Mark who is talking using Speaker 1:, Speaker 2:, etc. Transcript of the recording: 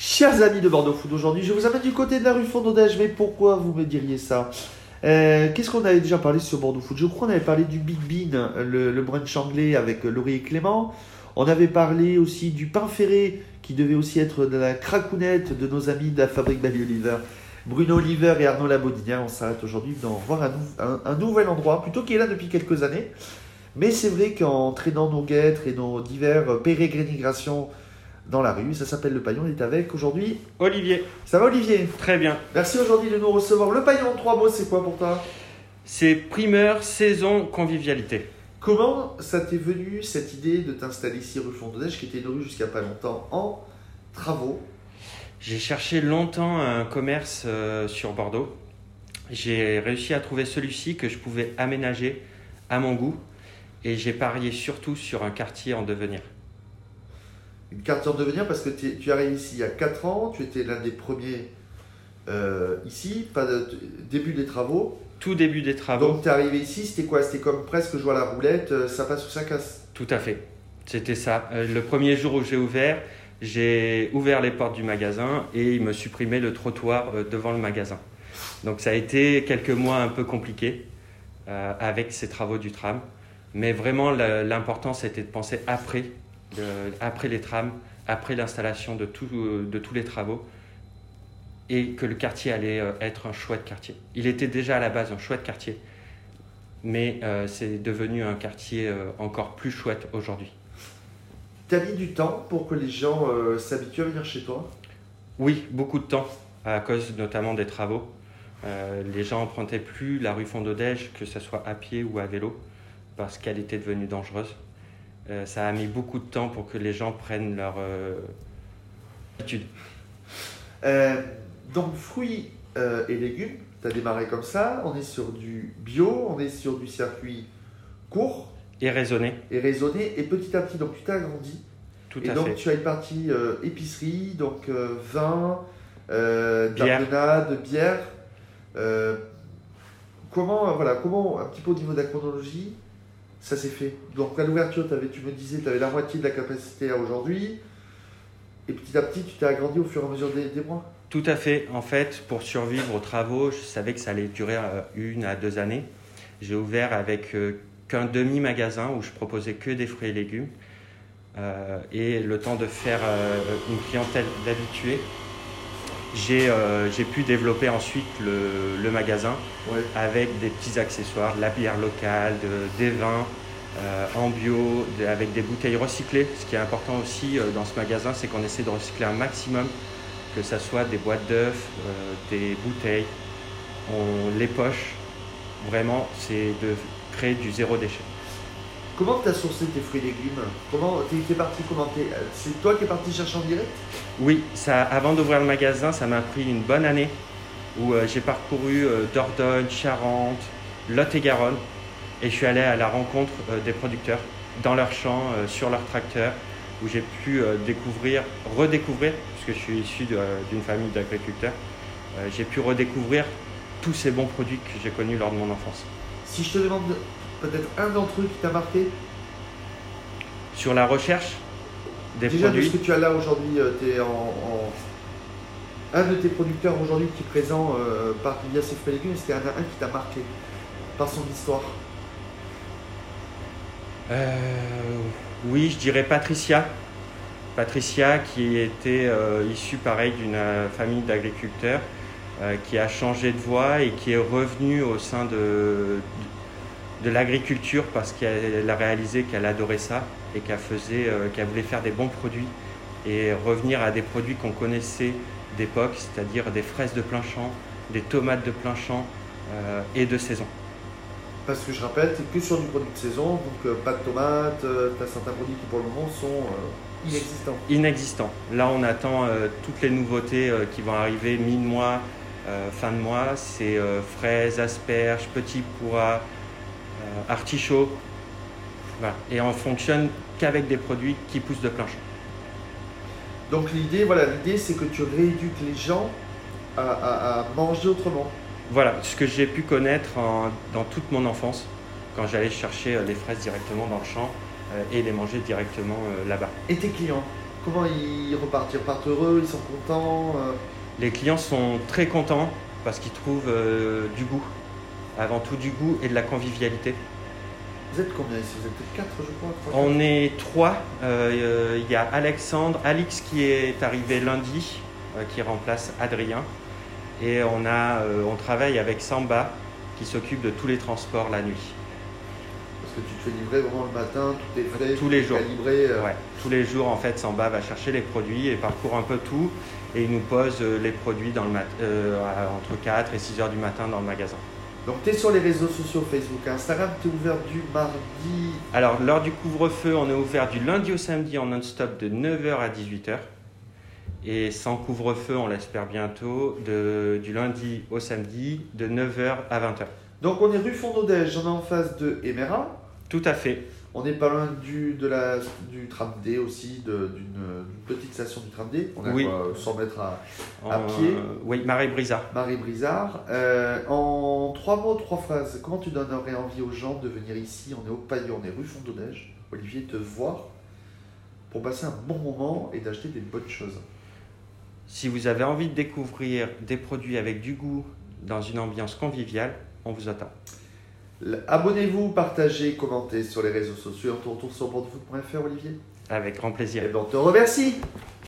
Speaker 1: Chers amis de Bordeaux Food, aujourd'hui je vous amène du côté de la rue Fondodège, mais pourquoi vous me diriez ça? Euh, Qu'est-ce qu'on avait déjà parlé sur Bordeaux Food Je crois qu'on avait parlé du Big Bean, le, brunch anglais avec Laurie et Clément. On avait parlé aussi du pain ferré qui devait aussi être de la cracounette de nos amis de la fabrique Bally Oliver. Bruno Oliver et Arnaud Labodinière, on s'arrête aujourd'hui d'en voir un nouvel endroit, plutôt qui est là depuis quelques années. Mais c'est vrai qu'en traînant nos guêtres et nos divers pérégrinations dans la rue, ça s'appelle le paillon, il est avec aujourd'hui.
Speaker 2: Olivier,
Speaker 1: Ça va Olivier?
Speaker 2: Très bien.
Speaker 1: Merci aujourd'hui de nous recevoir. Le paillon, trois mots, c'est quoi pour toi?
Speaker 2: C'est primeur, saison, convivialité.
Speaker 1: Comment ça t'est venu cette idée de t'installer ici rue Fondodège, qui était une rue jusqu'à pas longtemps en travaux?
Speaker 2: J'ai cherché longtemps un commerce euh, sur Bordeaux. J'ai réussi à trouver celui-ci que je pouvais aménager à mon goût. Et j'ai parié surtout sur un quartier en devenir.
Speaker 1: Une carte en devenir parce que tu arrives ici il y a 4 ans, tu étais l'un des premiers euh, ici, pas de, t- début des travaux.
Speaker 2: Tout début des travaux,
Speaker 1: Donc tu es arrivé ici, c'était quoi? C'était comme presque jouer à la roulette, ça passe ou ça casse
Speaker 2: tout à fait. C'était ça. Euh, Le premier jour où j'ai ouvert, j'ai ouvert les portes du magasin et il me supprimait le trottoir euh, devant le magasin. Donc ça a été quelques mois un peu compliqués euh, avec ces travaux du tram. Mais vraiment, l'important, c'était de penser après, de- après les trams, après l'installation de, tout- euh, de tous les travaux, et que le quartier allait euh, être un chouette quartier. Il était déjà à la base un chouette quartier, mais euh, c'est devenu un quartier euh, encore plus chouette aujourd'hui.
Speaker 1: Tu as mis du temps pour que les gens euh, s'habituent à venir chez toi?
Speaker 2: Oui, beaucoup de temps, à cause notamment des travaux. Euh, les gens empruntaient plus la rue Fondodège, que ce soit à pied ou à vélo, parce qu'elle était devenue dangereuse. Euh, ça a mis beaucoup de temps pour que les gens prennent leur euh, habitude.
Speaker 1: Euh, donc fruits et légumes, tu as démarré comme ça, on est sur du bio, on est sur du circuit court
Speaker 2: Et raisonner,
Speaker 1: et raisonné, et petit à petit, donc tu t'es agrandi.
Speaker 2: tout
Speaker 1: et
Speaker 2: à
Speaker 1: donc
Speaker 2: fait.
Speaker 1: tu as une partie euh, épicerie, donc euh, vin, euh,
Speaker 2: Bière.
Speaker 1: d'ardenade, bière. Comment, voilà, comment, un petit peu au niveau de la chronologie, ça s'est fait Donc à l'ouverture, tu me disais, tu avais la moitié de la capacité à aujourd'hui, et petit à petit, tu t'es agrandi au fur et à mesure des, mois.
Speaker 2: Tout à fait. En fait, pour survivre aux travaux, je savais que ça allait durer euh, une à deux années. J'ai ouvert avec euh, qu'un demi-magasin où je proposais que des fruits et légumes. Euh, et le temps de faire une clientèle d'habitués, j'ai euh, j'ai pu développer ensuite le, le magasin
Speaker 1: Ouais.
Speaker 2: avec des petits accessoires, de la bière locale, de- des vins euh, en bio, de- avec des bouteilles recyclées. Ce qui est important aussi euh, dans ce magasin, c'est qu'on essaie de recycler un maximum, que ce soit des boîtes d'œufs, des bouteilles, on les poche. Vraiment, c'est de créer du zéro déchet.
Speaker 1: Comment tu as sourcé tes fruits et légumes Comment t'es t'es parti comment t'es- euh, C'est toi qui es parti chercher en direct
Speaker 2: Oui, ça, avant d'ouvrir le magasin, ça m'a pris une bonne année où euh, j'ai parcouru euh, Dordogne, Charente, Lot-et-Garonne et je suis allé à la rencontre euh, des producteurs dans leurs champs, sur leurs tracteurs, où j'ai pu découvrir, redécouvrir, puisque je suis issu d'une famille d'agriculteurs, j'ai pu redécouvrir tous ces bons produits que j'ai connus lors de mon enfance.
Speaker 1: Si je te demande peut-être un d'entre eux qui t'a marqué,
Speaker 2: Sur la recherche des
Speaker 1: déjà de
Speaker 2: produits,
Speaker 1: ce que tu as là aujourd'hui, tu es en, en- Un de tes producteurs aujourd'hui qui est présent euh, par via ses fruits et légumes, c'était un, un qui t'a marqué par son histoire?
Speaker 2: Euh, oui, je dirais Patricia. Patricia qui était euh, issue pareil d'une euh, famille d'agriculteurs, euh, qui a changé de voie et qui est revenue au sein de, de l'agriculture parce qu'elle a réalisé qu'elle adorait ça et qu'elle faisait, euh, qu'elle voulait faire des bons produits et revenir à des produits qu'on connaissait d'époque, c'est-à-dire des fraises de plein champ, des tomates de plein champ euh, et de saison.
Speaker 1: Parce que je rappelle, tu que sur du produit de saison, donc euh, pas de tomates, tu as certains produits qui pour le moment sont euh, inexistants.
Speaker 2: inexistant. Là, on attend euh, toutes les nouveautés euh, qui vont arriver mi-mois, euh, fin de mois. C'est euh, fraises, asperges, petits pois, euh, artichauts. Voilà. Et on fonctionne qu'avec des produits qui poussent de plein champ.
Speaker 1: Donc l'idée, voilà, l'idée c'est que tu rééduques les gens à, à- à manger autrement.
Speaker 2: Voilà ce que j'ai pu connaître en- dans toute mon enfance, quand j'allais chercher euh, les fraises directement dans le champ euh, et les manger directement euh, là-bas.
Speaker 1: Et tes clients Comment ils repartent? Ils repartent heureux, ils sont contents euh?
Speaker 2: Les clients sont très contents parce qu'ils trouvent euh, du goût. Avant tout du goût et de la convivialité.
Speaker 1: Vous êtes combien ici? Vous êtes quatre, je crois trois,
Speaker 2: On est trois. Euh, euh, Il y a Alexandre, Alix qui est arrivé lundi, euh, qui remplace Adrien. Et on, a, euh, on travaille avec Samba qui s'occupe de tous les transports la nuit.
Speaker 1: Parce que tu te fais livrer vraiment le matin, tout est frais,
Speaker 2: Tous les jours.
Speaker 1: calibré.
Speaker 2: Ouais. Tous les jours, en fait, Samba va chercher les produits et parcourt un peu tout. Et il nous pose les produits dans le mat- à- entre 4 et 6 heures du matin dans le magasin.
Speaker 1: Donc tu es sur les réseaux sociaux, Facebook, Instagram, tu es ouvert du mardi.
Speaker 2: Alors, lors du couvre-feu, on est ouvert du lundi au samedi en non-stop de 9h à 18h. Et sans couvre-feu, on l'espère bientôt, de, du lundi au samedi de 9h à 20h.
Speaker 1: Donc on est rue Fondodège, on est en face de Emera.
Speaker 2: Tout à fait.
Speaker 1: On n'est pas loin du, de la, du tram D aussi, d'une petite station du tram D. On est à
Speaker 2: Oui.
Speaker 1: quoi, 100 mètres à pied
Speaker 2: Oui, Marie Brisa.
Speaker 1: Marie Brizard. Euh, en trois mots, trois phrases, comment tu donnerais envie aux gens de venir ici On est au Paillon, on est rue Fondodège. Olivier, te voir pour passer un bon moment et d'acheter des bonnes choses.
Speaker 2: Si vous avez envie de découvrir des produits avec du goût dans une ambiance conviviale, on vous attend.
Speaker 1: Abonnez-vous, partagez, commentez sur les réseaux sociaux. On te retrouve sur bordefoot.fr, Olivier.
Speaker 2: Avec grand plaisir.
Speaker 1: Et ben, on te remercie.